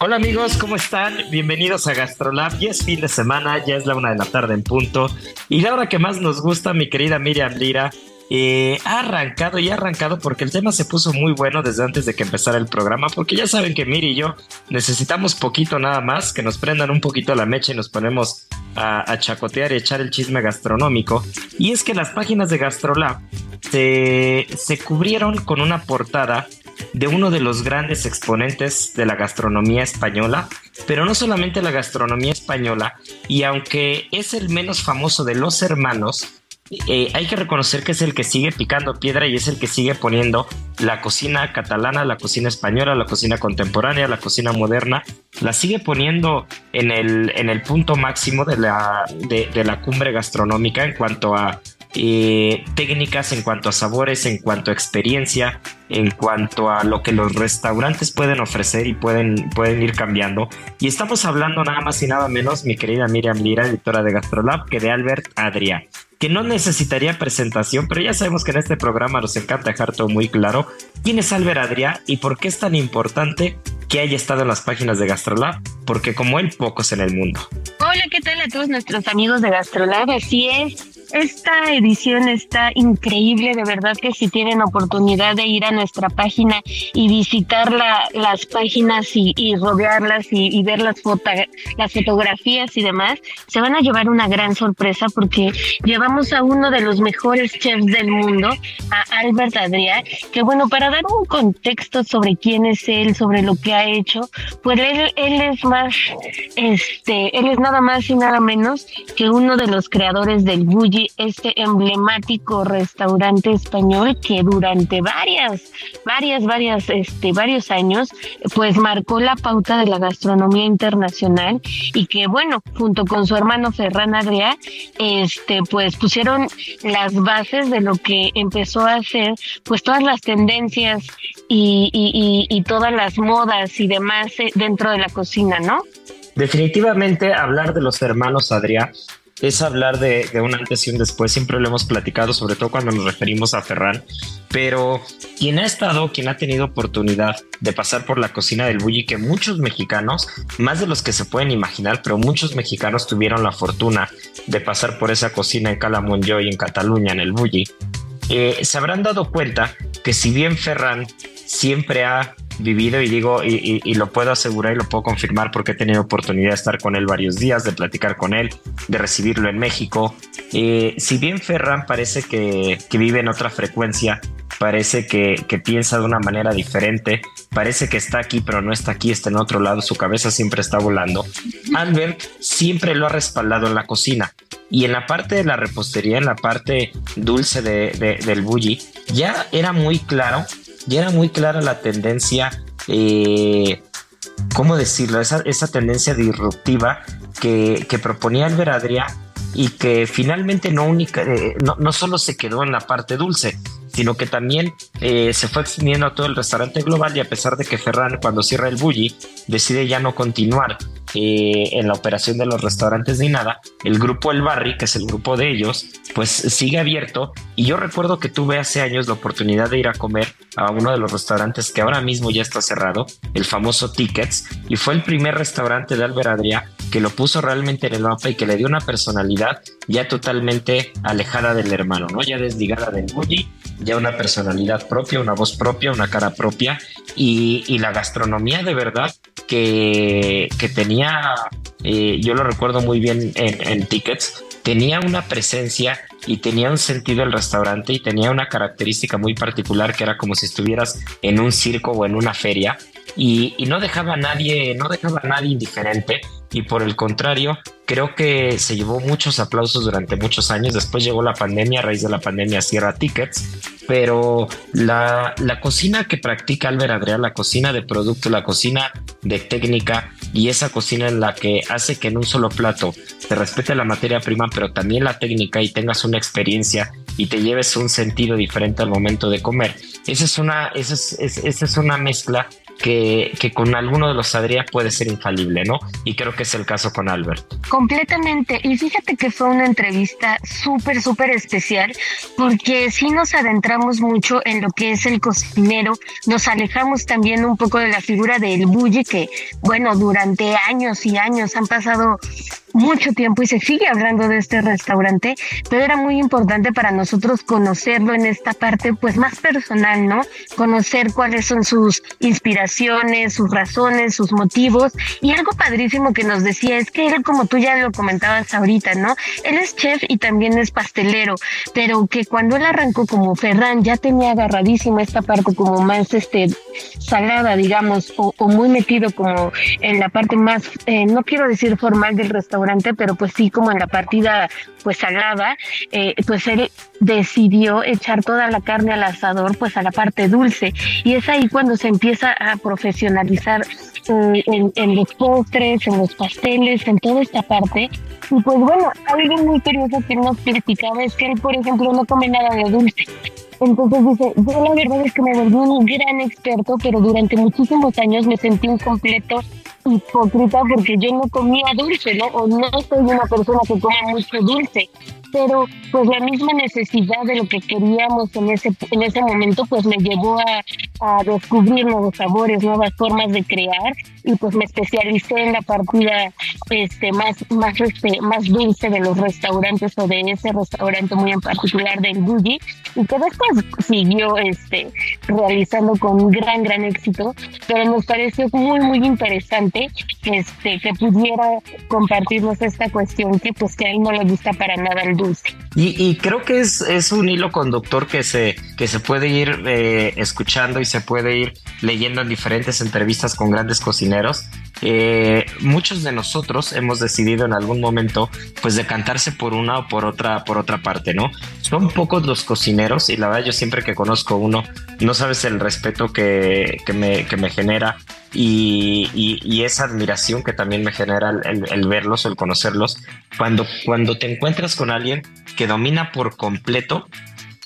Hola amigos, ¿cómo están? Bienvenidos a GastroLab. Ya es fin de semana, ya es la una de la tarde en punto. Y la hora que más nos gusta, mi querida Miriam Lira, eh, ha arrancado y ha arrancado porque el tema se puso muy bueno desde antes de que empezara el programa, porque ya saben que Miri y yo necesitamos poquito nada más, que nos prendan un poquito la mecha y nos ponemos a, a chacotear y echar el chisme gastronómico. Y es que las páginas de GastroLab se, se cubrieron con una portada de uno de los grandes exponentes de la gastronomía española, pero no solamente la gastronomía española, y aunque es el menos famoso de los hermanos, eh, hay que reconocer que es el que sigue picando piedra y es el que sigue poniendo la cocina catalana, la cocina española, la cocina contemporánea, la cocina moderna, la sigue poniendo en el, en el punto máximo de la, de la cumbre gastronómica en cuanto a eh, técnicas, en cuanto a sabores, en cuanto a experiencia, en cuanto a lo que los restaurantes pueden ofrecer y pueden, pueden ir cambiando. Y estamos hablando nada más y nada menos, mi querida Miriam Lira, editora de Gastrolab, que de Albert Adria, que no necesitaría presentación, pero ya sabemos que en este programa nos encanta dejar todo muy claro. ¿Quién es Albert Adria y por qué es tan importante que haya estado en las páginas de Gastrolab? Porque como él, pocos en el mundo. Hola, ¿qué tal a todos nuestros amigos de Gastrolab? Así es. Esta edición está increíble, de verdad que si tienen oportunidad de ir a nuestra página y visitar las páginas y, rodearlas y, ver las, las fotografías y demás, se van a llevar una gran sorpresa porque llevamos a uno de los mejores chefs del mundo, a Albert Adrià, que bueno, para dar un contexto sobre quién es él, sobre lo que ha hecho, pues él, es más, este, él es nada más y nada menos que uno de los creadores del Bulli este emblemático restaurante español que durante varias, varias, varias, este, varios años, pues marcó la pauta de la gastronomía internacional y que bueno, junto con su hermano Ferran Adrià, este, pues pusieron las bases de lo que empezó a hacer, pues todas las tendencias y, y, todas las modas y demás eh, dentro de la cocina, ¿no? Definitivamente hablar de los hermanos Adrià es hablar de, un antes y un después. Siempre lo hemos platicado, sobre todo cuando nos referimos a Ferran. Pero quien ha estado, quien ha tenido oportunidad de pasar por la cocina del Bulli, que muchos mexicanos, más de los que se pueden imaginar, pero muchos mexicanos tuvieron la fortuna de pasar por esa cocina en Calamonjo y en Cataluña, en el Bulli, eh, se habrán dado cuenta que si bien Ferran siempre ha vivido y digo, y, lo puedo asegurar y lo puedo confirmar porque he tenido oportunidad de estar con él varios días, de platicar con él, de recibirlo en México. Eh, si bien Ferran parece que, vive en otra frecuencia, parece que, que, piensa de una manera diferente, parece que está aquí pero no está aquí, está en otro lado, su cabeza siempre está volando. Albert siempre lo ha respaldado en la cocina y en la parte de la repostería, en la parte dulce de, del bully, ya era muy claro ya era muy clara la tendencia, eh, ¿cómo decirlo? Esa, tendencia disruptiva que, proponía Albert Adria y que finalmente no, única, eh, no, solo se quedó en la parte dulce, sino que también eh, se fue extendiendo a todo el restaurante global y a pesar de que Ferran cuando cierra el Bulli decide ya no continuar en la operación de los restaurantes ni nada, el grupo El Barri, que es el grupo de ellos, pues sigue abierto. Y yo recuerdo que tuve hace años la oportunidad de ir a comer a uno de los restaurantes que ahora mismo ya está cerrado, el famoso Tickets, y fue el primer restaurante de Albert Adrià que lo puso realmente en el mapa y que le dio una personalidad ya totalmente alejada del hermano, ¿no? Ya desligada del bully, ya una personalidad propia, una voz propia, una cara propia y, la gastronomía de verdad que, que tenía, eh, yo lo recuerdo muy bien en, en Tickets, tenía una presencia y tenía un sentido el restaurante y tenía una característica muy particular que era como si estuvieras en un circo o en una feria y, y no dejaba nadie, no dejaba a nadie indiferente y por el contrario, creo que se llevó muchos aplausos durante muchos años. Después llegó la pandemia, a raíz de la pandemia cierra tickets, pero la, la cocina que practica Albert Adrián, la cocina de producto, la cocina de técnica y esa cocina en la que hace que en un solo plato te respete la materia prima, pero también la técnica y tengas una experiencia y te lleves un sentido diferente al momento de comer. Esa es una, esa es, esa es una mezcla que, que, con alguno de los Adrià puede ser infalible, ¿no? Y creo que es el caso con Albert. Completamente. Y fíjate que fue una entrevista súper, súper especial, porque sí nos adentramos mucho en lo que es el cocinero, nos alejamos también un poco de la figura del bully, que, bueno, durante años y años han pasado mucho tiempo y se sigue hablando de este restaurante, pero era muy importante para nosotros conocerlo en esta parte pues más personal, ¿no? Conocer cuáles son sus inspiraciones, sus razones, sus motivos y algo padrísimo que nos decía es que él como tú ya lo comentabas ahorita, ¿no? Él es chef y también es pastelero, pero que cuando él arrancó como Ferran ya tenía agarradísima esta parte como más este salada, digamos, o, muy metido como en la parte más, eh, no quiero decir formal del restaurante, pero pues sí como en la partida pues sagrada, eh, pues él decidió echar toda la carne al asador pues a la parte dulce y es ahí cuando se empieza a profesionalizar eh, en, los postres, en los pasteles, en toda esta parte. Y pues bueno, algo muy curioso que nos criticaba es que él, por ejemplo, no come nada de dulce. Entonces dice, yo la verdad es que me volví un gran experto, pero durante muchísimos años me sentí un completo hipócrita porque yo no comía dulce, ¿no? O no soy una persona que coma mucho dulce pero pues la misma necesidad de lo que queríamos en ese en ese momento pues me llevó a, a descubrir nuevos sabores, nuevas formas de crear y pues me especialicé en la partida este más más este, más dulce de los restaurantes o de ese restaurante muy en particular del Bulli y que después siguió este realizando con gran gran éxito, pero nos pareció muy muy interesante este que pudiera compartirnos esta cuestión que pues que a él no le gusta para nada el Y, creo que es, es, un hilo conductor que se, que se puede ir eh, escuchando y se puede ir leyendo en diferentes entrevistas con grandes cocineros. Eh, muchos de nosotros hemos decidido en algún momento pues decantarse por una o por otra por otra parte no son pocos los cocineros y la verdad yo siempre que conozco uno no sabes el respeto que, que, me, que me genera y, esa admiración que también me genera el, el, verlos, el conocerlos, cuando, cuando te encuentras con alguien que domina por completo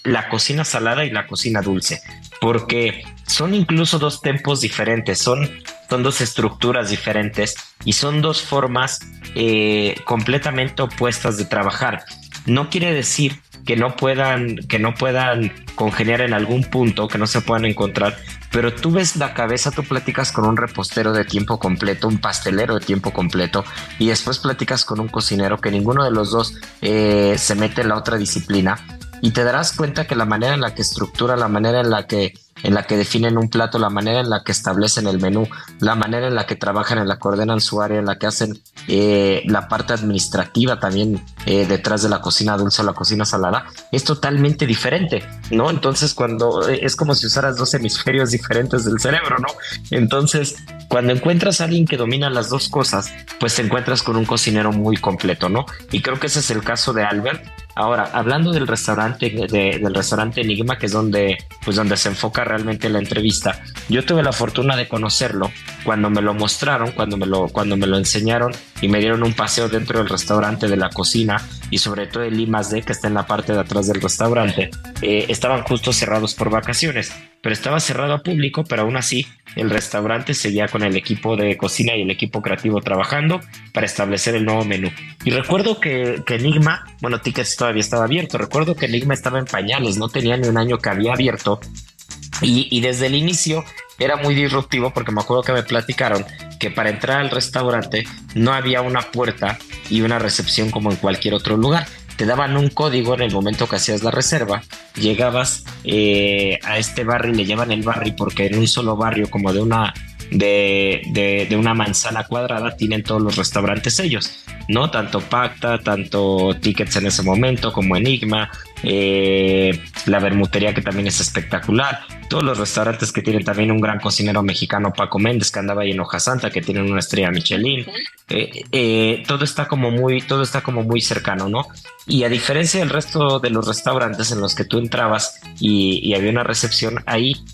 la cocina salada y la cocina dulce, porque son incluso dos tempos diferentes, son, son dos estructuras diferentes y son dos formas eh, completamente opuestas de trabajar. No quiere decir que no puedan, que no puedan congeniar en algún punto, que no se puedan encontrar, pero tú ves la cabeza, tú platicas con un repostero de tiempo completo, un pastelero de tiempo completo, y después platicas con un cocinero que ninguno de los dos eh, se mete en la otra disciplina, y te darás cuenta que la manera en la que estructura, la manera en la que en la que definen un plato, la manera en la que establecen el menú, la manera en la que trabajan, en la que ordenan su área, en la que hacen eh, la parte administrativa también eh, detrás de la cocina dulce o la cocina salada, es totalmente diferente, ¿no? Entonces cuando eh, es como si usaras dos hemisferios diferentes del cerebro, ¿no? Entonces cuando encuentras a alguien que domina las dos cosas, pues te encuentras con un cocinero muy completo, ¿no? Y creo que ese es el caso de Albert, Ahora, hablando del restaurante, del restaurante Enigma, que es donde, pues donde se enfoca realmente la entrevista, yo tuve la fortuna de conocerlo cuando me lo mostraron, cuando me lo, cuando me lo enseñaron y me dieron un paseo dentro del restaurante de la cocina y sobre todo el I que está en la parte de atrás del restaurante, eh, estaban justo cerrados por vacaciones, pero estaba cerrado a público, pero aún así el restaurante seguía con el equipo de cocina y el equipo creativo trabajando para establecer el nuevo menú. Y recuerdo que, que Enigma, bueno, Tickets todavía estaba abierto, recuerdo que Enigma estaba en pañales, no tenía ni un año que había abierto y, desde el inicio era muy disruptivo porque me acuerdo que me platicaron que para entrar al restaurante no había una puerta y una recepción como en cualquier otro lugar. Te daban un código en el momento que hacías la reserva, llegabas eh, a este barrio y le llaman el barrio porque en un solo barrio como de una de, de, una manzana cuadrada tienen todos los restaurantes ellos, ¿no? Tanto Pacta, tanto Tickets en ese momento como Enigma, eh, la Bermutería que también es espectacular, todos los restaurantes que tienen también un gran cocinero mexicano, Paco Méndez, que andaba ahí en Hoja Santa, que tienen una estrella Michelin, eh, eh, todo está como muy, todo está como muy cercano, ¿no? Y a diferencia del resto de los restaurantes en los que tú entrabas y, y había una recepción, ahí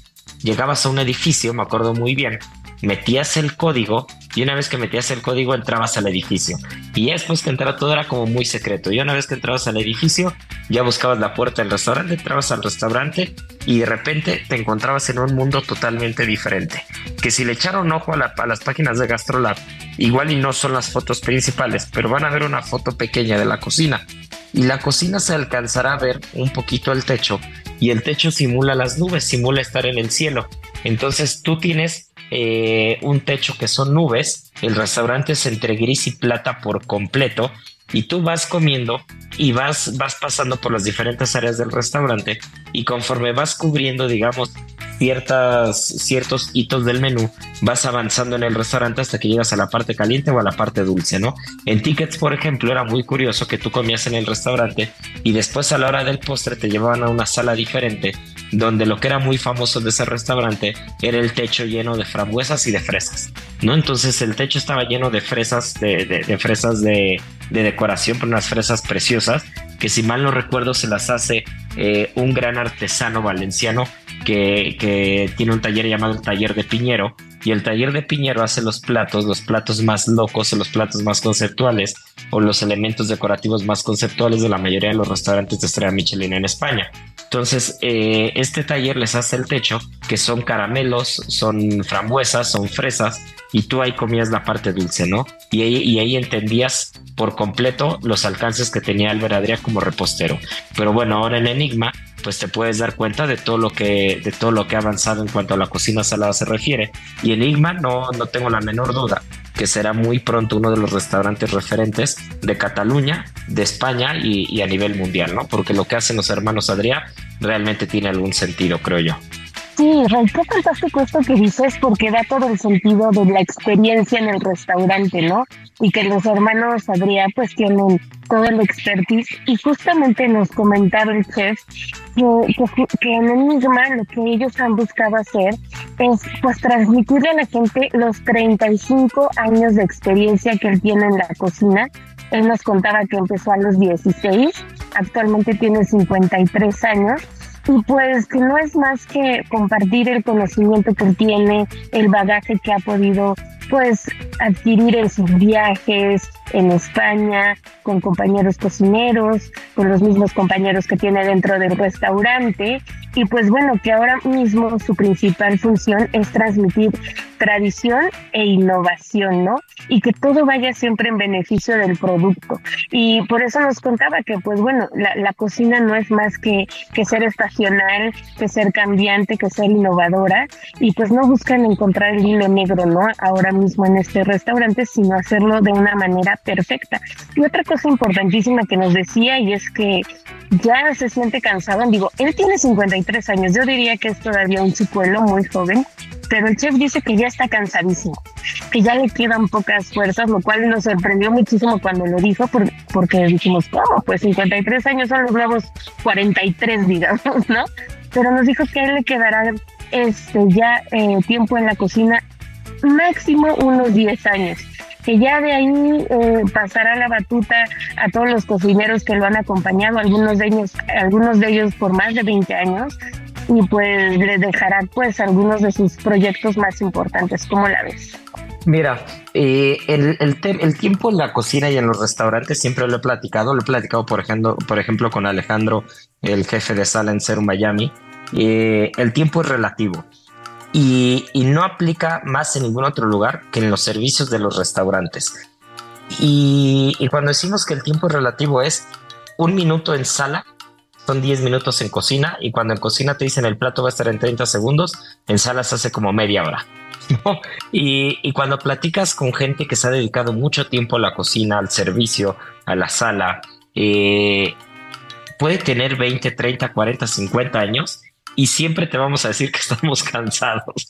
llegabas a un edificio, me acuerdo muy bien, metías el código y una vez que metías el código entrabas al edificio. Y después que entraba todo era como muy secreto. Y una vez que entrabas al edificio, ya buscabas la puerta del restaurante, entrabas al restaurante y de repente te encontrabas en un mundo totalmente diferente. Que si le echaron ojo a, a las páginas de GastroLab, igual y no son las fotos principales, pero van a ver una foto pequeña de la cocina. Y la cocina se alcanzará a ver un poquito el techo y el techo simula las nubes, simula estar en el cielo. Entonces tú tienes eh, un techo que son nubes, el restaurante es entre gris y plata por completo y tú vas comiendo y vas, vas pasando por las diferentes áreas del restaurante y conforme vas cubriendo, digamos, ciertas, ciertos hitos del menú, vas avanzando en el restaurante hasta que llegas a la parte caliente o a la parte dulce, ¿no? En Tickets, por ejemplo, era muy curioso que tú comías en el restaurante y después a la hora del postre te llevaban a una sala diferente donde lo que era muy famoso de ese restaurante era el techo lleno de frambuesas y de fresas, ¿no? Entonces el techo estaba lleno de fresas, de, fresas de, decoración, pero unas fresas preciosas, que si mal no recuerdo se las hace eh, un gran artesano valenciano que, que, tiene un taller llamado el Taller de Piñero, y el Taller de Piñero hace los platos, los platos más locos los platos más conceptuales, o los elementos decorativos más conceptuales de la mayoría de los restaurantes de estrella Michelin en España. Entonces, eh, este taller les hace el techo, que son caramelos, son frambuesas, son fresas, y tú ahí comías la parte dulce, ¿no? Y ahí, y entendías por completo los alcances que tenía Albert Adrià como repostero. Pero bueno, ahora en Enigma, pues te puedes dar cuenta de todo lo que, de todo lo que ha avanzado en cuanto a la cocina salada se refiere. Y Enigma no, no tengo la menor duda que será muy pronto uno de los restaurantes referentes de Cataluña, de España y, a nivel mundial, ¿no? Porque lo que hacen los hermanos Adrià realmente tiene algún sentido, creo yo. Sí, qué fantástico esto que dices porque da todo el sentido de la experiencia en el restaurante, ¿no? Y que los hermanos Adrià pues tienen todo el expertise y justamente nos comentaron el chef que, que, en el misma lo que ellos han buscado hacer es pues transmitirle a la gente los 35 años de experiencia que él tiene en la cocina. Él nos contaba que empezó a los 16, actualmente tiene 53 años y pues que no es más que compartir el conocimiento que tiene, el bagaje que ha podido pues adquirir en sus viajes en España, con compañeros cocineros, con los mismos compañeros que tiene dentro del restaurante y pues bueno, que ahora mismo su principal función es transmitir tradición e innovación, ¿no? Y que todo vaya siempre en beneficio del producto. Y por eso nos contaba que pues bueno, la, la cocina no es más que, que ser estacional, que ser cambiante, que ser innovadora y pues no buscan encontrar el hilo negro, ¿no? Ahora mismo en este restaurante, sino hacerlo de una manera perfecta. Y otra cosa importantísima que nos decía y es que ya se siente cansado. Digo, él tiene 53 años, yo diría que es todavía un chicuelo muy joven, pero el chef dice que ya está cansadísimo, que ya le quedan pocas fuerzas, lo cual nos sorprendió muchísimo cuando lo dijo, porque dijimos, ¿cómo? Pues 53 años son los nuevos 43, digamos, ¿no? Pero nos dijo que a él le quedará este, ya eh, tiempo en la cocina máximo unos 10 años que ya de ahí eh, pasará la batuta a todos los cocineros que lo han acompañado, algunos de ellos, algunos de ellos por más de 20 años, y pues le dejará pues algunos de sus proyectos más importantes. ¿Cómo la ves? Mira, eh, el, el, tiempo en la cocina y en los restaurantes siempre lo he platicado. Lo he platicado, por ejemplo, por ejemplo con Alejandro, el jefe de sala en Serum Miami. Eh, el tiempo es relativo y, no aplica más en ningún otro lugar que en los servicios de los restaurantes. Y, cuando decimos que el tiempo relativo es un minuto en sala son 10 minutos en cocina y cuando en cocina te dicen el plato va a estar en 30 segundos, en sala se hace como media hora. Y, cuando platicas con gente que se ha dedicado mucho tiempo a la cocina, al servicio, a la sala, eh, puede tener 20, 30, 40, 50 años y siempre te vamos a decir que estamos cansados.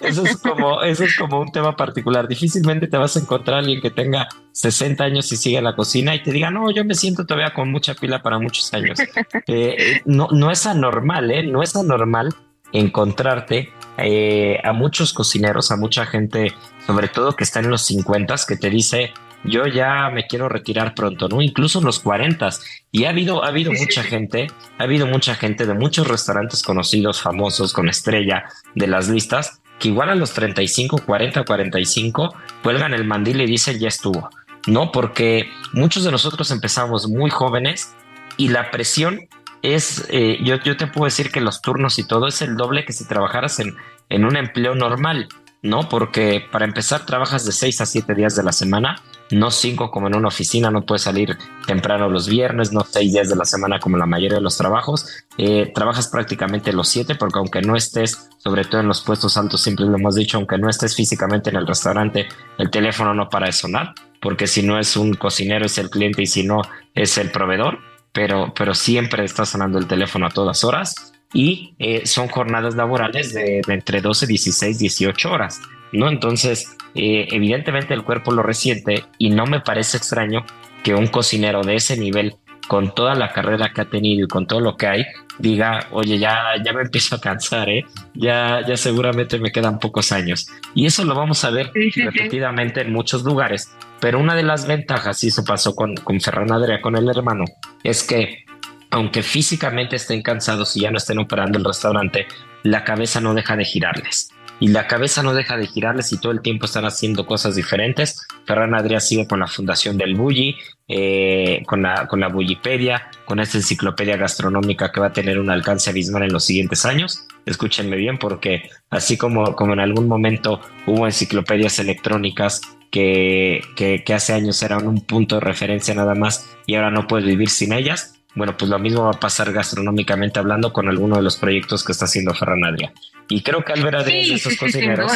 eso, es como, eso es como un tema particular. Difícilmente te vas a encontrar alguien que tenga 60 años y siga en la cocina y te diga, no, yo me siento todavía con mucha pila para muchos años. Eh, no, no es anormal, ¿eh? No es anormal encontrarte eh, a muchos cocineros, a mucha gente, sobre todo que está en los 50, que te dice, yo ya me quiero retirar pronto, ¿no? Incluso en los 40. Y ha habido, ha habido mucha gente, ha habido mucha gente de muchos restaurantes conocidos, famosos, con estrella de las listas, que igual a los 35, 40, 45, cuelgan el mandil y dicen, ya estuvo. No, porque muchos de nosotros empezamos muy jóvenes y la presión es, eh, yo, yo te puedo decir que los turnos y todo es el doble que si trabajaras en, en un empleo normal, ¿no? Porque para empezar trabajas de 6 a 7 días de la semana, no 5 como en una oficina, no puedes salir temprano los viernes, no 6 días de la semana como la mayoría de los trabajos, eh, trabajas prácticamente los 7 porque aunque no estés, sobre todo en los puestos altos, siempre lo hemos dicho, aunque no estés físicamente en el restaurante, el teléfono no para de sonar, porque si no es un cocinero es el cliente y si no es el proveedor pero, pero siempre está sonando el teléfono a todas horas y eh, son jornadas laborales de, entre 12, 16, 18 horas, ¿no? Entonces, eh, evidentemente el cuerpo lo resiente y no me parece extraño que un cocinero de ese nivel, con toda la carrera que ha tenido y con todo lo que hay, diga, oye, ya, ya me empiezo a cansar, ¿eh? Ya, ya seguramente me quedan pocos años. Y eso lo vamos a ver repetidamente en muchos lugares. Pero una de las ventajas, y eso pasó con, con Ferran Adria, con el hermano, es que aunque físicamente estén cansados y ya no estén operando el restaurante, la cabeza no deja de girarles. Y la cabeza no deja de girarles y todo el tiempo están haciendo cosas diferentes. Ferran Adria sigue con la fundación del Bulli, eh, con, la, con la Bullipedia, con esta enciclopedia gastronómica que va a tener un alcance abismal en los siguientes años. Escúchenme bien porque así como, como en algún momento hubo enciclopedias electrónicas que, que, hace años eran un punto de referencia nada más y ahora no puedes vivir sin ellas. Bueno, pues lo mismo va a pasar gastronómicamente hablando con alguno de los proyectos que está haciendo Ferran Adria. Y creo que Albert Adria es de esos cocineros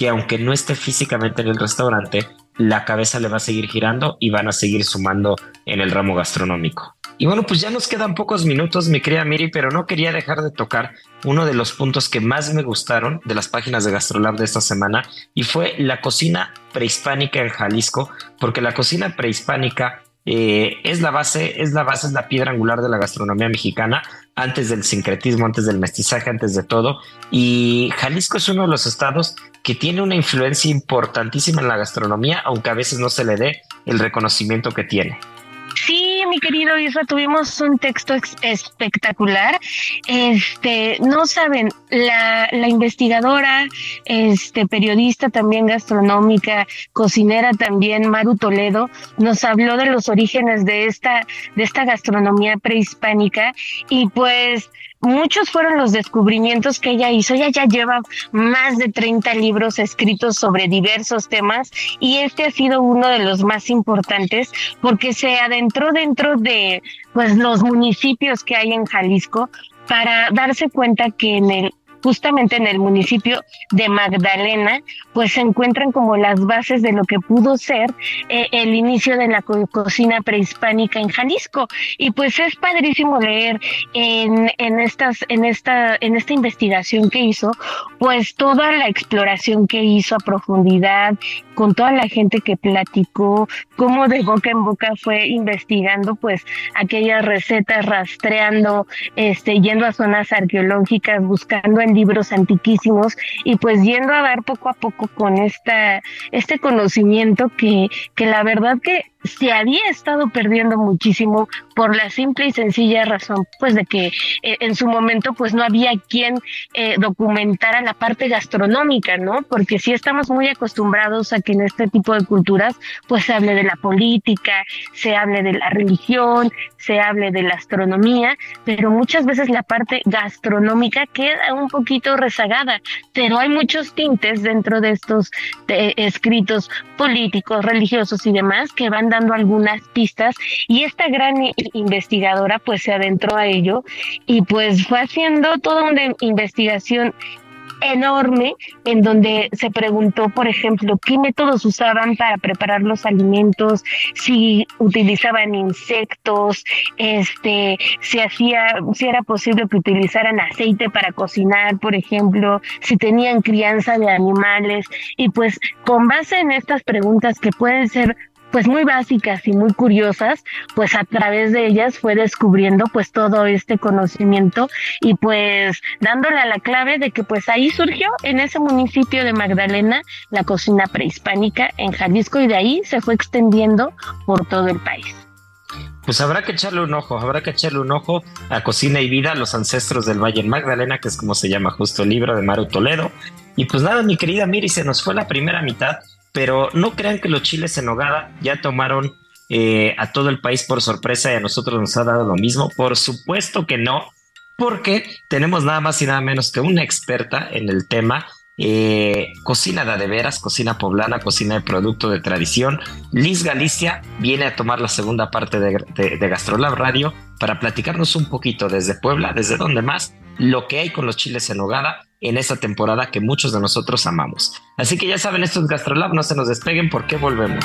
que aunque no esté físicamente en el restaurante, la cabeza le va a seguir girando y van a seguir sumando en el ramo gastronómico. Y bueno, pues ya nos quedan pocos minutos, mi querida Miri, pero no quería dejar de tocar uno de los puntos que más me gustaron de las páginas de Gastrolab de esta semana y fue la cocina prehispánica en Jalisco, porque la cocina prehispánica eh, es la base, es la base, es la piedra angular de la gastronomía mexicana, antes del sincretismo, antes del mestizaje, antes de todo. Y Jalisco es uno de los estados que tiene una influencia importantísima en la gastronomía, aunque a veces no se le dé el reconocimiento que tiene. Mi querido Isra, tuvimos un texto espectacular. Este, no saben, la, la, investigadora, este, periodista también gastronómica, cocinera también, Maru Toledo, nos habló de los orígenes de esta, de esta gastronomía prehispánica y pues muchos fueron los descubrimientos que ella hizo. Ella ya lleva más de 30 libros escritos sobre diversos temas y este ha sido uno de los más importantes porque se adentró dentro de pues los municipios que hay en Jalisco para darse cuenta que en el justamente en el municipio de Magdalena, pues se encuentran como las bases de lo que pudo ser eh, el inicio de la cocina prehispánica en Jalisco. Y pues es padrísimo leer en, en, estas, en, esta, en esta investigación que hizo, pues toda la exploración que hizo a profundidad, con toda la gente que platicó, cómo de boca en boca fue investigando pues aquellas recetas, rastreando, este, yendo a zonas arqueológicas, buscando en libros antiquísimos y pues yendo a dar poco a poco con esta, este conocimiento que, que la verdad que se había estado perdiendo muchísimo por la simple y sencilla razón, pues de que eh, en su momento pues no había quien eh, documentara la parte gastronómica, ¿no? Porque sí estamos muy acostumbrados a que en este tipo de culturas pues se hable de la política, se hable de la religión, se hable de la astronomía, pero muchas veces la parte gastronómica queda un poquito rezagada, pero hay muchos tintes dentro de estos escritos políticos, religiosos y demás que van dando algunas pistas y esta gran investigadora pues se adentró a ello y pues fue haciendo toda una investigación enorme en donde se preguntó, por ejemplo, qué métodos usaban para preparar los alimentos, si utilizaban insectos, este, si hacía, si era posible que utilizaran aceite para cocinar, por ejemplo, si tenían crianza de animales. Y pues con base en estas preguntas que pueden ser pues muy básicas y muy curiosas, pues a través de ellas fue descubriendo pues todo este conocimiento y pues dándole a la clave de que pues ahí surgió en ese municipio de Magdalena la cocina prehispánica en Jalisco y de ahí se fue extendiendo por todo el país. Pues habrá que echarle un ojo, habrá que echarle un ojo a Cocina y Vida, los ancestros del Valle en Magdalena, que es como se llama justo el libro de Maru Toledo. Y pues nada, mi querida Miri, se nos fue la primera mitad pero no crean que los chiles en nogada ya tomaron eh, a todo el país por sorpresa y a nosotros nos ha dado lo mismo. Por supuesto que no, porque tenemos nada más y nada menos que una experta en el tema. Eh, cocina de, veras, cocina poblana, cocina de producto de tradición. Liz Galicia viene a tomar la segunda parte de, de Gastrolab Radio para platicarnos un poquito desde Puebla, desde donde más, lo que hay con los chiles en nogada en esta temporada que muchos de nosotros amamos. Así que ya saben, esto es Gastrolab, no se nos despeguen porque volvemos.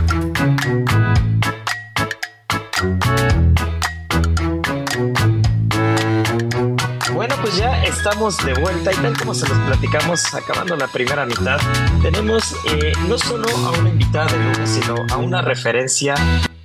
Bueno, pues ya estamos de vuelta y tal como se los platicamos acabando la primera mitad, tenemos eh, no solo a una invitada de lujo, sino a una referencia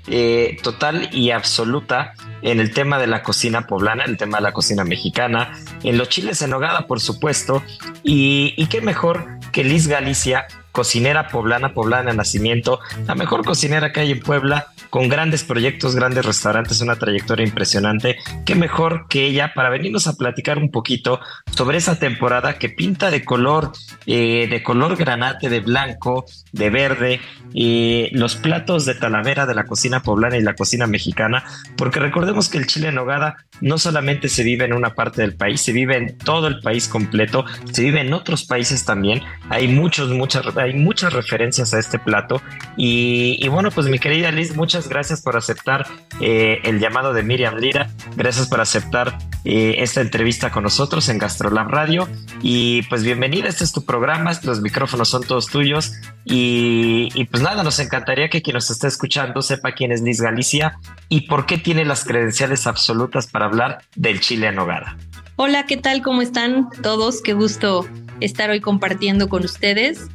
eh, total y absoluta en el tema de la cocina poblana, en el tema de la cocina mexicana, en los chiles en nogada, por supuesto, y qué mejor que Liz Galicia, cocinera poblana, poblana de nacimiento, la mejor cocinera que hay en Puebla, con grandes proyectos, grandes restaurantes, una trayectoria impresionante. Qué mejor que ella para venirnos a platicar un poquito sobre esa temporada que pinta de color, eh, de color granate, de blanco, de verde, y los platos de Talavera de la cocina poblana y la cocina mexicana, porque recordemos que el chile en nogada no solamente se vive en una parte del país, se vive en todo el país completo, se vive en otros países también. Hay muchos, muchas, hay muchas referencias a este plato. Y, bueno, pues mi querida Liz, muchas gracias por aceptar eh, el llamado de Miriam Lira. Gracias por aceptar eh, esta entrevista con nosotros en Gastrolab Radio. Y pues bienvenida, este es tu programa, los micrófonos son todos tuyos. Y, y pues nada, nos encantaría que quien nos esté escuchando sepa quién es Liz Galicia y por qué tiene las credenciales absolutas para hablar del chile en nogada. Hola, ¿qué tal? ¿Cómo están todos? Qué gusto estar hoy compartiendo con ustedes.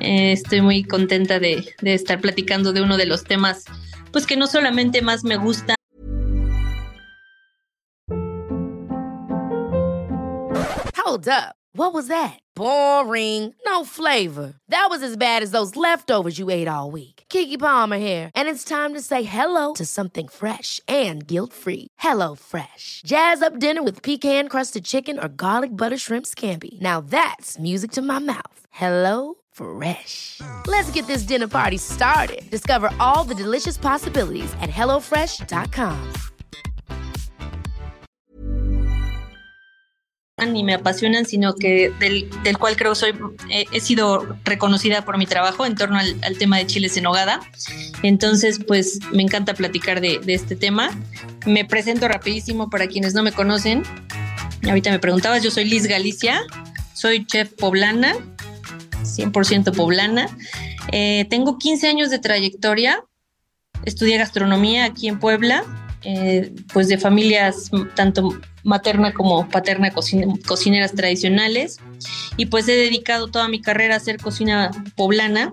Eh, estoy muy contenta de, de estar platicando de uno de los temas, pues que no solamente más me gusta. Hold up. What was that? Boring. No flavor. That was as bad as those leftovers you ate all week. Kiki Palmer here, and it's time to say hello to something fresh and guilt-free. Hello Fresh. Jazz up dinner with pecan-crusted chicken or garlic butter shrimp scampi. Now that's music to my mouth. Hello Fresh. Let's get this dinner party started. Discover all the delicious possibilities at hellofresh.com. y me apasionan, sino que del, del cual creo soy, he sido reconocida por mi trabajo en torno al, al, tema de chiles en hogada. Entonces, pues me encanta platicar de, de este tema. Me presento rapidísimo para quienes no me conocen. Ahorita me preguntabas, yo soy Liz Galicia, soy chef poblana, 100% poblana. Eh, tengo 15 años de trayectoria, estudié gastronomía aquí en Puebla, eh, pues de familias tanto materna como paterna cocineras tradicionales y pues he dedicado toda mi carrera a hacer cocina poblana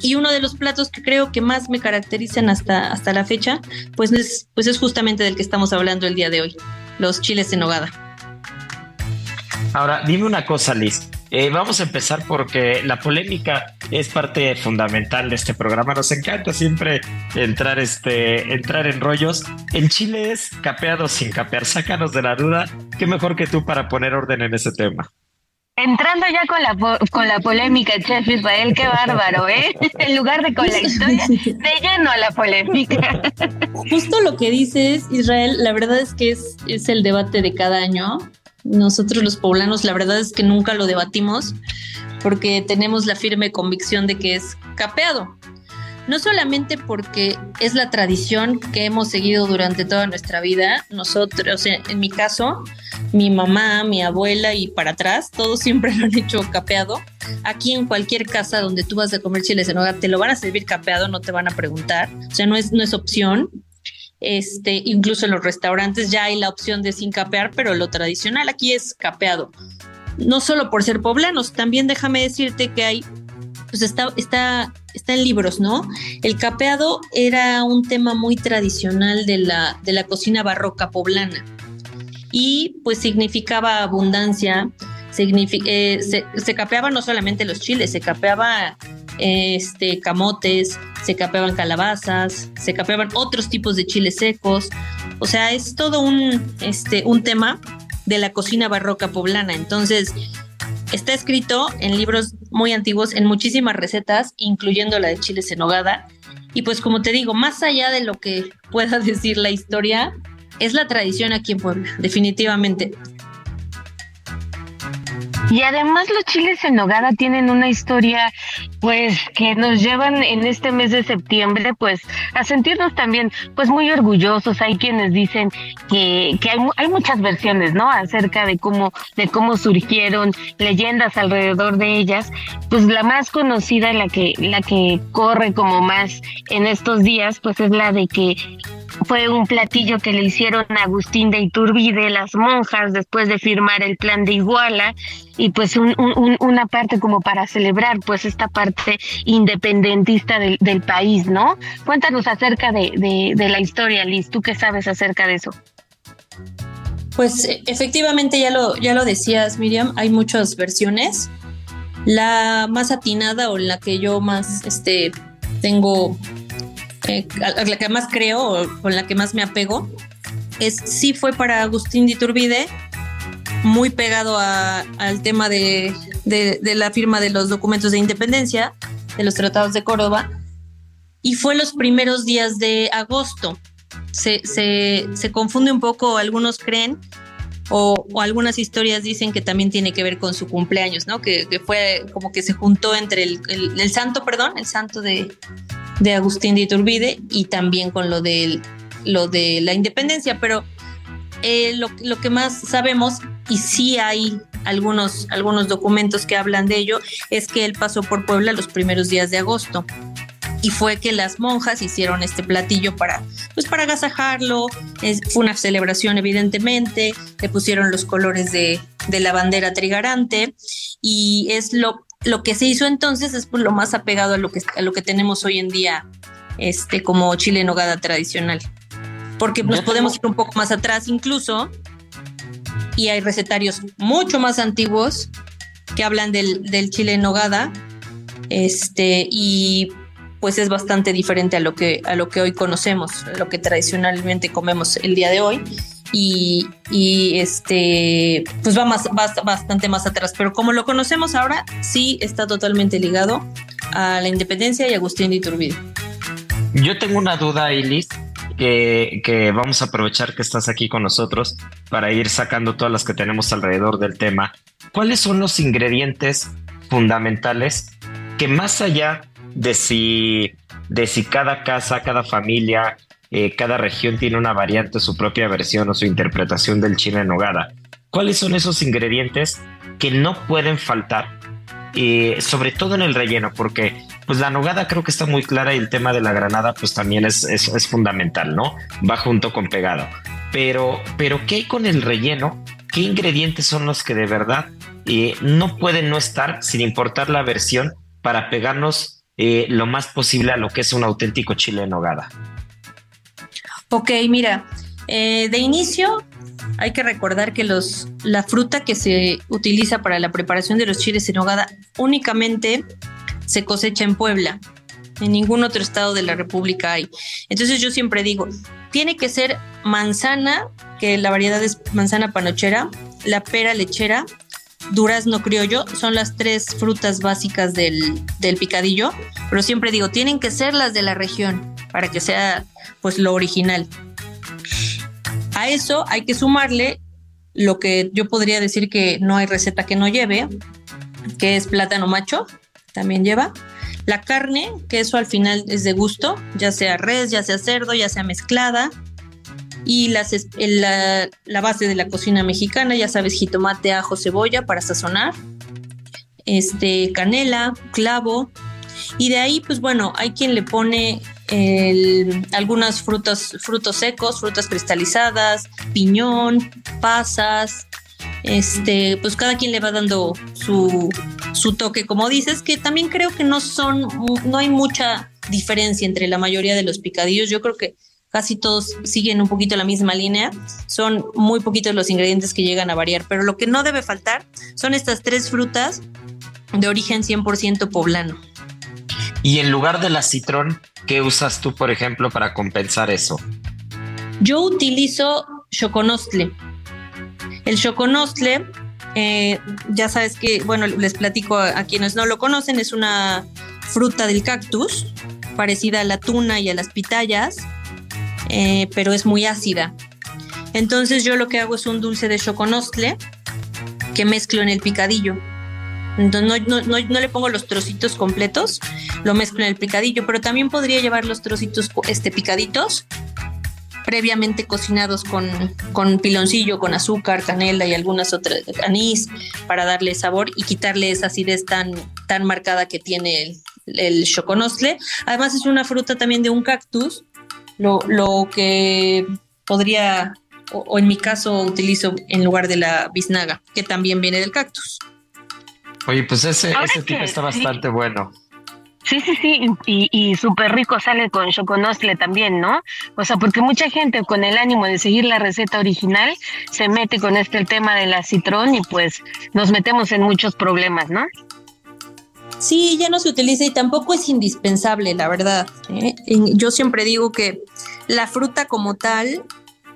y uno de los platos que creo que más me caracterizan hasta, hasta la fecha pues es, pues es justamente del que estamos hablando el día de hoy, los chiles en nogada. Ahora, dime una cosa, Liz. Eh, vamos a empezar porque la polémica es parte fundamental de este programa. Nos encanta siempre entrar, este, entrar en rollos. En Chile es capeado sin capear. Sácanos de la duda. ¿Qué mejor que tú para poner orden en ese tema? Entrando ya con la, con la polémica, Chef Israel, qué bárbaro, ¿eh? En lugar de con la historia, de lleno a la polémica. Justo lo que dices, Israel, la verdad es que es, es el debate de cada año. Nosotros los poblanos, la verdad es que nunca lo debatimos porque tenemos la firme convicción de que es capeado. No solamente porque es la tradición que hemos seguido durante toda nuestra vida, nosotros, en mi caso, mi mamá, mi abuela y para atrás, todos siempre lo han hecho capeado. Aquí en cualquier casa donde tú vas a comer chiles en hogar, te lo van a servir capeado, no te van a preguntar. O sea, no es, no es opción. Este, incluso en los restaurantes ya hay la opción de sin capear, pero lo tradicional aquí es capeado. No solo por ser poblanos, también déjame decirte que hay, pues está, está, está en libros, ¿no? El capeado era un tema muy tradicional de la, de la cocina barroca poblana y pues significaba abundancia, eh, se, se, capeaba no solamente los chiles, se capeaba este, camotes, se capeaban calabazas, se capeaban otros tipos de chiles secos. O sea, es todo un, este, un tema de la cocina barroca poblana. Entonces, está escrito en libros muy antiguos, en muchísimas recetas, incluyendo la de chiles en hogada. Y pues como te digo, más allá de lo que pueda decir la historia, es la tradición aquí en Puebla, definitivamente. Y además los chiles en nogada tienen una historia pues que nos llevan en este mes de septiembre pues a sentirnos también pues muy orgullosos. Hay quienes dicen que, que hay, hay muchas versiones, ¿no? Acerca de cómo, de cómo surgieron leyendas alrededor de ellas. Pues la más conocida, la que, la que corre como más en estos días, pues es la de que fue un platillo que le hicieron a Agustín de Iturbide, las monjas, después de firmar el plan de Iguala, y pues una parte como para celebrar pues esta parte independentista del, país, ¿no? Cuéntanos acerca de, de la historia, Liz, ¿tú qué sabes acerca de eso? Pues e, efectivamente ya lo, ya lo decías, Miriam, hay muchas versiones. La más atinada o la que yo más este, tengo a la que más creo o con la que más me apego, es sí fue para Agustín de Iturbide, muy pegado al tema de, la firma de los documentos de independencia, de los tratados de Córdoba, y fue los primeros días de agosto. Se, se, confunde un poco, algunos creen, o, algunas historias dicen que también tiene que ver con su cumpleaños, ¿no? Que, fue como que se juntó entre el santo, perdón, el santo de, de Agustín de Iturbide y también con lo de, lo de la independencia, pero eh, lo, que más sabemos, y sí hay algunos, algunos documentos que hablan de ello, es que él pasó por Puebla los primeros días de agosto. Y fue que las monjas hicieron este platillo para, pues para agasajarlo. fue una celebración, evidentemente. Le pusieron los colores de, de la bandera trigarante. Y es lo, lo que se hizo entonces es pues, lo más apegado a lo que, a lo que tenemos hoy en día este, como chile en nogada tradicional. Porque nos podemos ir un poco más atrás incluso y hay recetarios mucho más antiguos que hablan del, del chile en nogada este, y pues es bastante diferente a lo que, a lo que hoy conocemos, lo que tradicionalmente comemos el día de hoy y, este pues va más bastante más atrás. Pero como lo conocemos ahora sí está totalmente ligado a la independencia y Agustín de Iturbide. Yo tengo una duda Ilis que, que vamos a aprovechar que estás aquí con nosotros para ir sacando todas las que tenemos alrededor del tema, ¿cuáles son los ingredientes fundamentales que más allá de si, de si cada casa, cada familia, eh, cada región tiene una variante, su propia versión o su interpretación del chile en nogada, ¿cuáles son esos ingredientes que no pueden faltar? Eh, sobre todo en el relleno, porque pues la nogada creo que está muy clara y el tema de la granada pues también es, fundamental, ¿no? Va junto con pegado. Pero, pero ¿qué hay con el relleno? ¿Qué ingredientes son los que de verdad eh, no pueden no estar sin importar la versión para pegarnos eh, lo más posible a lo que es un auténtico chile en nogada? Ok, mira, eh, de inicio hay que recordar que los, la fruta que se utiliza para la preparación de los chiles en nogada únicamente se cosecha en Puebla. En ningún otro estado de la República hay. Entonces yo siempre digo, tiene que ser manzana, que la variedad es manzana panochera, la pera lechera, durazno criollo, son las tres frutas básicas del, del picadillo, pero siempre digo, tienen que ser las de la región para que sea pues lo original. A eso hay que sumarle lo que yo podría decir que no hay receta que no lleve, que es plátano macho, también lleva. La carne, que eso al final es de gusto, ya sea res, ya sea cerdo, ya sea mezclada. Y las, la, base de la cocina mexicana, ya sabes, jitomate, ajo, cebolla para sazonar. Este, canela, clavo. Y de ahí, pues bueno, hay quien le pone el, algunas frutas, frutos secos, frutas cristalizadas, piñón, pasas, este, pues cada quien le va dando su, su toque, como dices, que también creo que no son, no hay mucha diferencia entre la mayoría de los picadillos. Yo creo que casi todos siguen un poquito la misma línea. Son muy poquitos los ingredientes que llegan a variar, pero lo que no debe faltar son estas tres frutas de origen 100% poblano. Y en lugar de la citrón, ¿qué usas tú, por ejemplo, para compensar eso? Yo utilizo choconostle. El choconostle, eh, ya sabes que, bueno, les platico a, quienes no lo conocen, es una fruta del cactus, parecida a la tuna y a las pitayas, eh, pero es muy ácida. Entonces yo lo que hago es un dulce de choconostle que mezclo en el picadillo. Entonces no, no, no, le pongo los trocitos completos, lo mezclo en el picadillo, pero también podría llevar los trocitos este, picaditos previamente cocinados con, con piloncillo, con azúcar, canela y algunas otras, anís, para darle sabor y quitarle esa acidez tan, tan marcada que tiene el, el choconostle. Además es una fruta también de un cactus, lo, lo que podría, o, en mi caso utilizo en lugar de la biznaga, que también viene del cactus. Oye, pues ese, ese tipo está bastante sí. bueno. Sí, sí, sí, y, y súper rico sale con choconostle también, ¿no? O sea, porque mucha gente con el ánimo de seguir la receta original se mete con este el tema de la citrón y pues nos metemos en muchos problemas, ¿no? Sí, ya no se utiliza y tampoco es indispensable, la verdad. ¿eh? Yo siempre digo que la fruta como tal,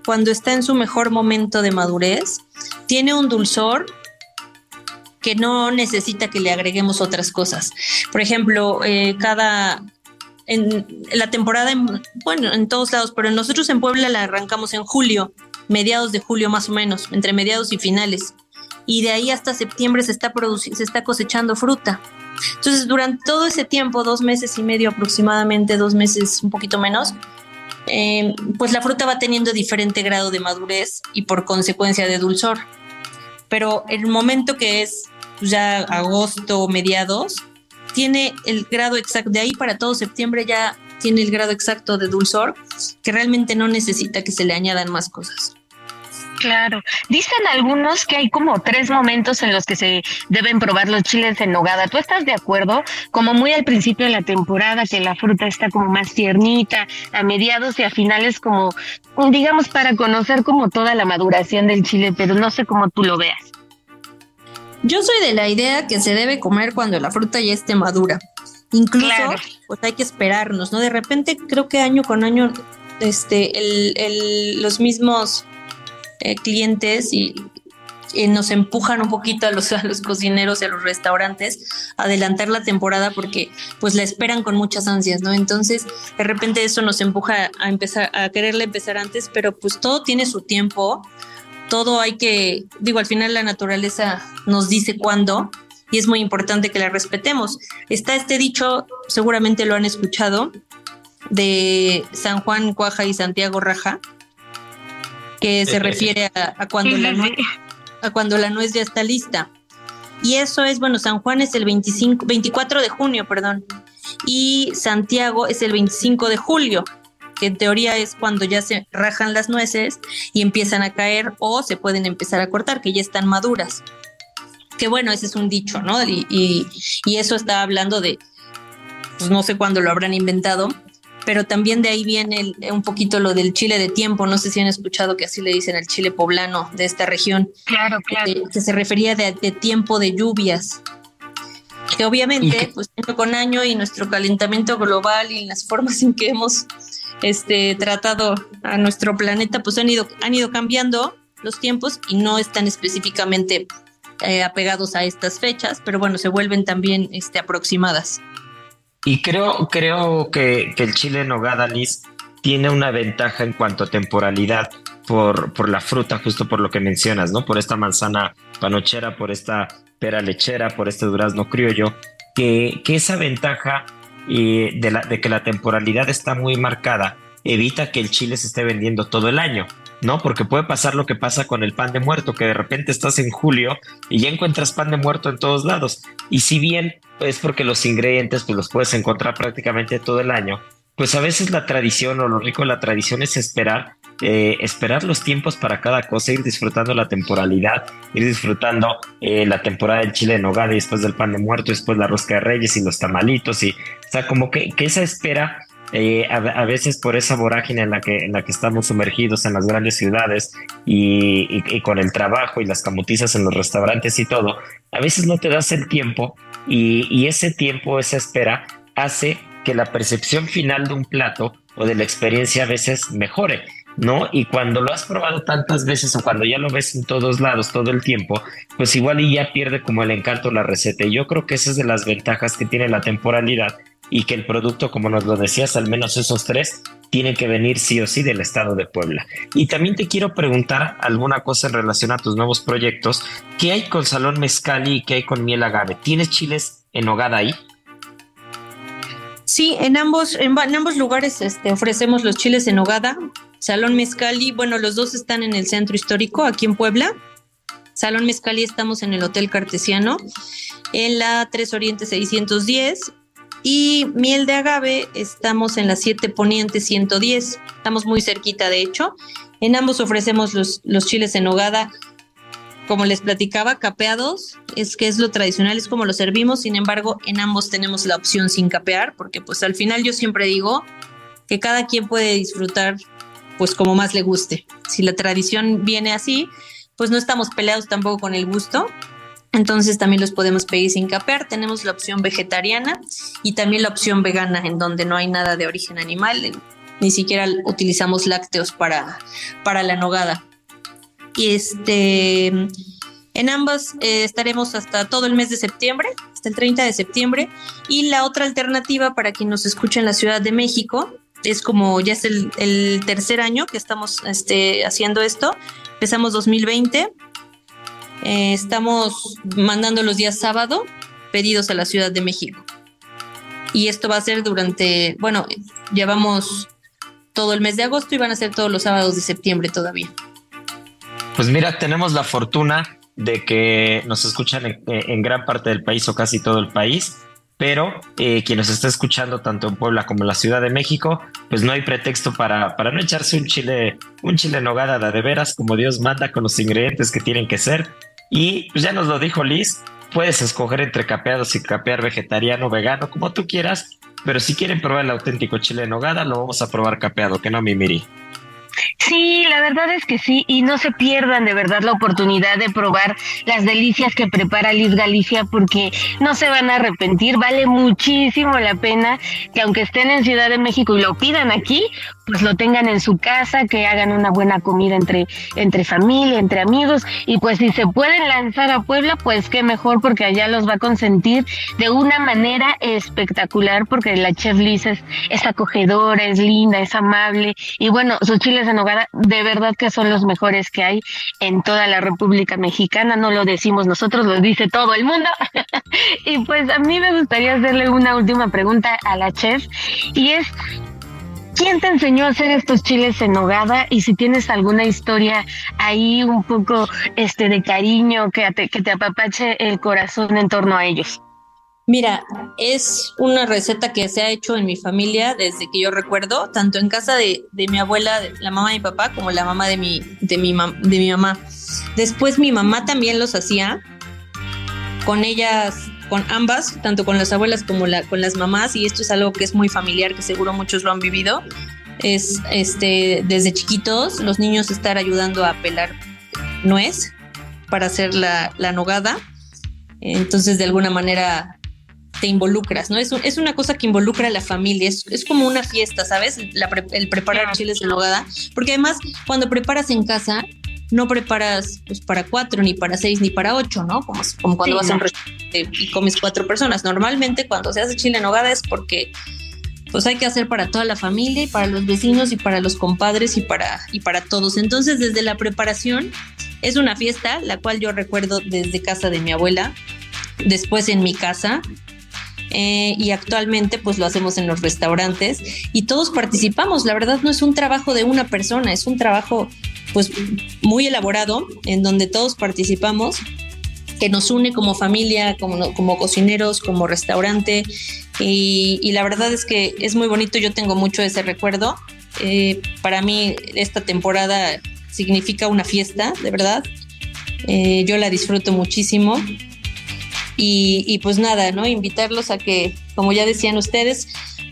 cuando está en su mejor momento de madurez, tiene un dulzor que no necesita que le agreguemos otras cosas. Por ejemplo, eh, cada en la temporada, en, bueno, en todos lados, pero nosotros en Puebla la arrancamos en julio, mediados de julio más o menos, entre mediados y finales. Y de ahí hasta septiembre se está, se está cosechando fruta. Entonces, durante todo ese tiempo, dos meses y medio aproximadamente, dos meses un poquito menos, eh, pues la fruta va teniendo diferente grado de madurez y por consecuencia de dulzor. Pero el momento que es ya agosto, mediados, tiene el grado exacto, de ahí para todo septiembre ya tiene el grado exacto de dulzor, que realmente no necesita que se le añadan más cosas. Claro. Dicen algunos que hay como tres momentos en los que se deben probar los chiles en nogada. ¿Tú estás de acuerdo? Como muy al principio de la temporada, que la fruta está como más tiernita, a mediados y a finales como, digamos, para conocer como toda la maduración del chile, pero no sé cómo tú lo veas. Yo soy de la idea que se debe comer cuando la fruta ya esté madura. Incluso, claro. pues hay que esperarnos, ¿no? De repente creo que año con año, este, el, el, los mismos eh, clientes y, y, nos empujan un poquito a los, a los cocineros y a los restaurantes a adelantar la temporada porque pues la esperan con muchas ansias, ¿no? Entonces, de repente eso nos empuja a empezar, a quererle empezar antes, pero pues todo tiene su tiempo todo hay que, digo, al final la naturaleza nos dice cuándo y es muy importante que la respetemos. Está este dicho, seguramente lo han escuchado, de San Juan Cuaja y Santiago Raja, que se refiere a, cuando la nuez, a cuando la nuez ya está lista. Y eso es, bueno, San Juan es el 25, 24 de junio, perdón, y Santiago es el 25 de julio que en teoría es cuando ya se rajan las nueces y empiezan a caer o se pueden empezar a cortar, que ya están maduras. Que bueno, ese es un dicho, ¿no? Y, eso está hablando de, pues no sé cuándo lo habrán inventado, pero también de ahí viene un poquito lo del chile de tiempo. No sé si han escuchado que así le dicen al chile poblano de esta región. Claro, claro. Que, se refería de, tiempo de lluvias. Que obviamente, pues año con año y nuestro calentamiento global y las formas en que hemos este, tratado a nuestro planeta, pues han ido, han ido cambiando los tiempos y no están específicamente eh, apegados a estas fechas, pero bueno, se vuelven también este, aproximadas. Y creo, creo que, el chile en tiene una ventaja en cuanto a temporalidad por, por la fruta, justo por lo que mencionas, ¿no? Por esta manzana panochera, por esta pera lechera, por este durazno criollo, que, que esa ventaja y de, la, de que la temporalidad está muy marcada, evita que el chile se esté vendiendo todo el año, ¿no? Porque puede pasar lo que pasa con el pan de muerto, que de repente estás en julio y ya encuentras pan de muerto en todos lados. Y si bien es porque los ingredientes pues los puedes encontrar prácticamente todo el año, pues a veces la tradición o lo rico de la tradición es esperar eh, esperar los tiempos para cada cosa, ir disfrutando la temporalidad, ir disfrutando eh, la temporada del chile de nogada y después del pan de muerto, después la rosca de reyes y los tamalitos y, o sea, como que, esa espera eh, a, veces por esa vorágine en la que en la que estamos sumergidos en las grandes ciudades y, con el trabajo y las camutizas en los restaurantes y todo, a veces no te das el tiempo y, y ese tiempo, esa espera hace que la percepción final de un plato o de la experiencia a veces mejore. ¿no? Y cuando lo has probado tantas veces o cuando ya lo ves en todos lados todo el tiempo, pues igual y ya pierde como el encanto la receta. Y yo creo que esa es de las ventajas que tiene la temporalidad y que el producto, como nos lo decías, al menos esos tres, tienen que venir sí o sí del estado de Puebla. Y también te quiero preguntar alguna cosa en relación a tus nuevos proyectos. ¿Qué hay con Salón Mezcali y qué hay con Miel Agave? ¿Tienes chiles en hogada ahí? Sí, en ambos, en, ambos lugares este, ofrecemos los chiles en hogada. Salón Mezcali, bueno, los dos están en el centro histórico, aquí en Puebla. Salón Mezcali estamos en el Hotel Cartesiano, en la 3 Oriente 610. Y Miel de Agave estamos en la 7 Poniente 110. Estamos muy cerquita, de hecho. En ambos ofrecemos los, los chiles en hogada como les platicaba, capeados, es que es lo tradicional, es como lo servimos, sin embargo, en ambos tenemos la opción sin capear, porque pues al final yo siempre digo que cada quien puede disfrutar pues como más le guste. Si la tradición viene así, pues no estamos peleados tampoco con el gusto. Entonces también los podemos pedir sin capear. Tenemos la opción vegetariana y también la opción vegana, en donde no hay nada de origen animal, ni siquiera utilizamos lácteos para, para la nogada. Y este, en ambas eh, estaremos hasta todo el mes de septiembre, hasta el 30 de septiembre. Y la otra alternativa para quien nos escucha en la Ciudad de México es como ya es el, tercer año que estamos este, haciendo esto. Empezamos 2020. Eh, estamos mandando los días sábado pedidos a la Ciudad de México. Y esto va a ser durante, bueno, llevamos todo el mes de agosto y van a ser todos los sábados de septiembre todavía. Pues mira, tenemos la fortuna de que nos escuchan en gran parte del país o casi todo el país pero eh, quien nos está escuchando tanto en Puebla como en la Ciudad de México, pues no hay pretexto para, para no echarse un chile, un chile nogada de veras como Dios manda con los ingredientes que tienen que ser. Y pues ya nos lo dijo Liz, puedes escoger entre capeados y capear vegetariano, vegano, como tú quieras, pero si quieren probar el auténtico chile nogada, lo vamos a probar capeado, que no mi miri. Sí, la verdad es que sí, y no se pierdan de verdad la oportunidad de probar las delicias que prepara Liz Galicia porque no se van a arrepentir, vale muchísimo la pena que aunque estén en Ciudad de México y lo pidan aquí, pues lo tengan en su casa, que hagan una buena comida entre, entre familia, entre amigos, y pues si se pueden lanzar a Puebla, pues qué mejor, porque allá los va a consentir de una manera espectacular, porque la chef Liz es, es acogedora, es linda, es amable, y bueno, sus chiles en nogada de verdad que son los mejores que hay en toda la República Mexicana, no lo decimos nosotros, lo dice todo el mundo. y pues a mí me gustaría hacerle una última pregunta a la chef, y es, ¿Quién te enseñó a hacer estos chiles en nogada? Y si tienes alguna historia ahí un poco este de cariño que te, que te apapache el corazón en torno a ellos. Mira, es una receta que se ha hecho en mi familia desde que yo recuerdo, tanto en casa de, de mi abuela, la mamá de mi papá, como la mamá de mi, de, mi de mi mamá. Después mi mamá también los hacía. Con ellas con ambas, tanto con las abuelas como la, con las mamás, y esto es algo que es muy familiar, que seguro muchos lo han vivido, es este, desde chiquitos los niños estar ayudando a pelar nuez para hacer la, la nogada. Entonces, de alguna manera te involucras, ¿no? Es, es una cosa que involucra a la familia, es, es como una fiesta, ¿sabes? el preparar chiles en nogada, porque además cuando preparas en casa, no preparas pues, para cuatro, ni para seis, ni para ocho, ¿no? Como, como cuando vas a un restaurante y comes cuatro personas. Normalmente cuando se hace chile en nogada es porque pues hay que hacer para toda la familia y para los vecinos y para los compadres y para, y para todos. Entonces desde la preparación es una fiesta, la cual yo recuerdo desde casa de mi abuela, después en mi casa, eh, y actualmente pues lo hacemos en los restaurantes y todos participamos. La verdad no es un trabajo de una persona, es un trabajo pues muy elaborado en donde todos participamos que nos une como familia, como, como cocineros, como restaurante. Y, la verdad es que es muy bonito, yo tengo mucho ese recuerdo. Eh, para mí esta temporada significa una fiesta, de verdad. Eh, yo la disfruto muchísimo. Y, y, pues nada, ¿no? Invitarlos a que, como ya decían ustedes,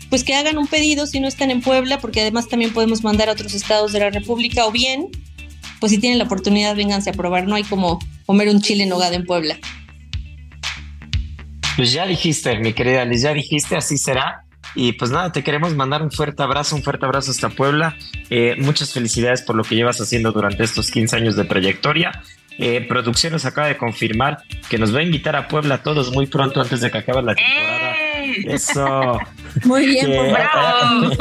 pues que hagan un pedido si no están en Puebla, porque además también podemos mandar a otros estados de la República, o bien pues si tienen la oportunidad, vénganse a probar. No hay como comer un chile en nogada en Puebla. Pues ya dijiste, mi querida Liz, ya dijiste, así será. Y pues nada, te queremos mandar un fuerte abrazo, un fuerte abrazo hasta Puebla. Eh, muchas felicidades por lo que llevas haciendo durante estos 15 años de trayectoria. Eh, producción nos acaba de confirmar que nos va a invitar a Puebla a todos muy pronto antes de que acabe la temporada. Eso. Muy bien, pues, bravo.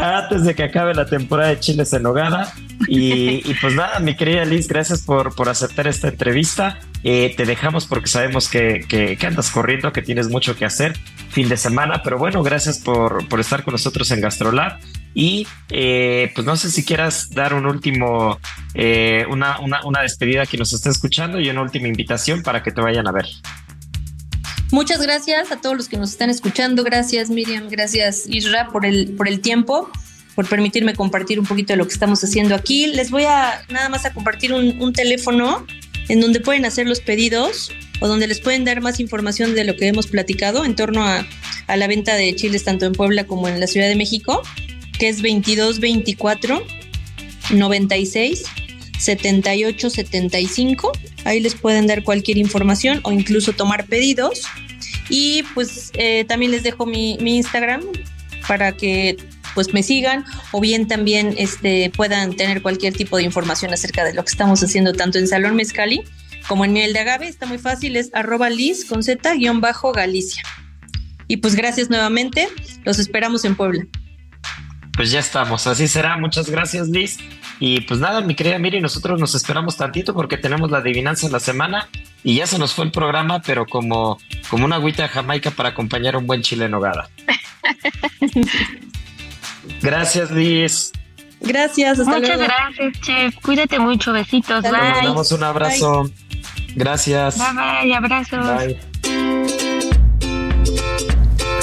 antes de que acabe la temporada de Chiles en Nogada. Y, pues nada, mi querida Liz, gracias por, por aceptar esta entrevista. Eh, te dejamos porque sabemos que, que, andas corriendo, que tienes mucho que hacer fin de semana, pero bueno, gracias por, por estar con nosotros en Gastrolab. Y eh, pues no sé si quieras dar un último, eh, una, una, una despedida a quien nos está escuchando y una última invitación para que te vayan a ver. Muchas gracias a todos los que nos están escuchando. Gracias Miriam, gracias Isra por el, por el tiempo, por permitirme compartir un poquito de lo que estamos haciendo aquí. Les voy a nada más a compartir un, teléfono en donde pueden hacer los pedidos o donde les pueden dar más información de lo que hemos platicado en torno a, a la venta de chiles tanto en Puebla como en la Ciudad de México, que es 2224 96 7875. Ahí les pueden dar cualquier información o incluso tomar pedidos. Y pues eh, también les dejo mi, Instagram para que pues me sigan o bien también este, puedan tener cualquier tipo de información acerca de lo que estamos haciendo tanto en Salón Mezcali como en Miel de Agave. Está muy fácil, es arroba Liz con Z guion bajo Galicia. Y pues gracias nuevamente, los esperamos en Puebla. Pues ya estamos, así será. Muchas gracias Liz. Y pues nada, mi querida Miri, nosotros nos esperamos tantito porque tenemos la adivinanza de la semana y ya se nos fue el programa, pero como, como una agüita de Jamaica para acompañar un buen chile en nogada. gracias, Liz. Gracias, hasta Muchas gracias, chef. Cuídate mucho, besitos. Bye. Nos damos un abrazo. Gracias. Bye, bye, abrazos. Bye.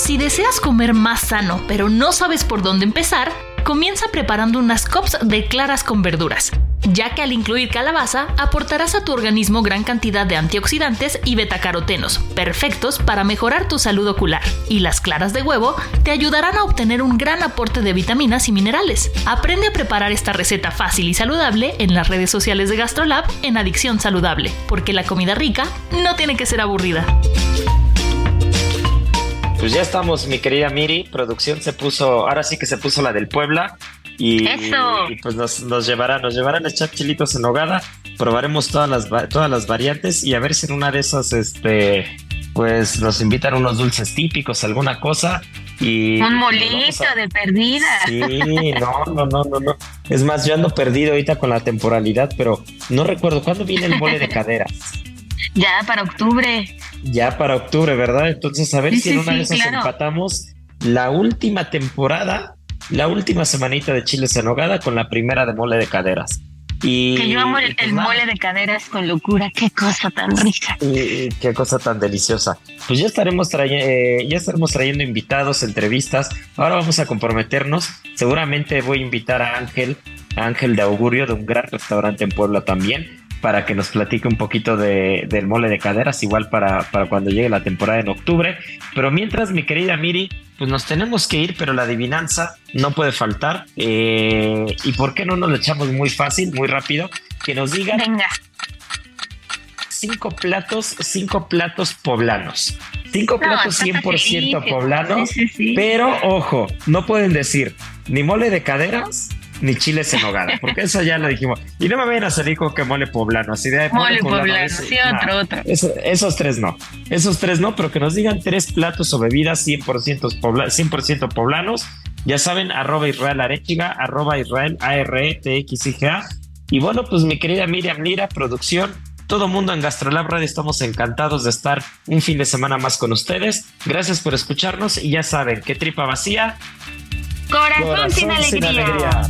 Si deseas comer más sano, pero no sabes por dónde empezar, comienza preparando unas cups de claras con verduras, ya que al incluir calabaza aportarás a tu organismo gran cantidad de antioxidantes y betacarotenos, perfectos para mejorar tu salud ocular. Y las claras de huevo te ayudarán a obtener un gran aporte de vitaminas y minerales. Aprende a preparar esta receta fácil y saludable en las redes sociales de GastroLab en Adicción Saludable, porque la comida rica no tiene que ser aburrida. Pues ya estamos, mi querida Miri. Producción se puso, ahora sí que se puso la del Puebla. Y, Eso. y pues nos, nos llevará, nos llevarán a echar chilitos en hogada. Probaremos todas las, todas las variantes y a ver si en una de esas, este, pues nos invitan unos dulces típicos, alguna cosa. Y Un molito a- de perdida. Sí, no, no, no, no, no. Es más, yo ando perdido ahorita con la temporalidad, pero no recuerdo cuándo viene el mole de caderas. Ya para octubre. Ya para octubre, ¿verdad? Entonces, a ver Sí, si en sí, una de sí, esas claro. empatamos la última temporada, la última semanita de chiles en nogada con la primera de mole de caderas. Y, Que yo amo el, pues mole de caderas con locura. Qué cosa tan rica. Y- qué cosa tan deliciosa. Pues ya estaremos trayendo, ya estaremos trayendo invitados, entrevistas. Ahora vamos a comprometernos. Seguramente voy a invitar a Ángel, a Ángel de Augurio, de un gran restaurante en Puebla también, para que nos platique un poquito de, del mole de caderas, igual para, para cuando llegue la temporada en octubre. Pero mientras, mi querida Miri, pues nos tenemos que ir, pero la adivinanza no puede faltar. Eh, ¿Y por qué no nos lo echamos muy fácil, muy rápido? Que nos digan Venga. cinco platos, cinco platos poblanos. Cinco No, platos está 100% facilísimo. poblanos, Sí, sí, sí. pero ojo, no pueden decir ni mole de caderas ni chiles en nogada, porque eso ya lo dijimos. Y no me vayan a salir con que mole poblano, así de Mole poblano, ese- sí, nah, otro, otro. eso- esos tres no, esos tres no, pero que nos digan tres platos o bebidas 100%, pobla, 100% poblanos. Ya saben, arroba Israel Arechiga, arroba Israel E A-R-E-T-X-I-G-A. Y bueno, pues mi querida Miriam Lira, producción, todo mundo en Gastrolab Radio estamos encantados de estar un fin de semana más con ustedes. Gracias por escucharnos y ya saben que tripa vacía, Corazón, sin alegría.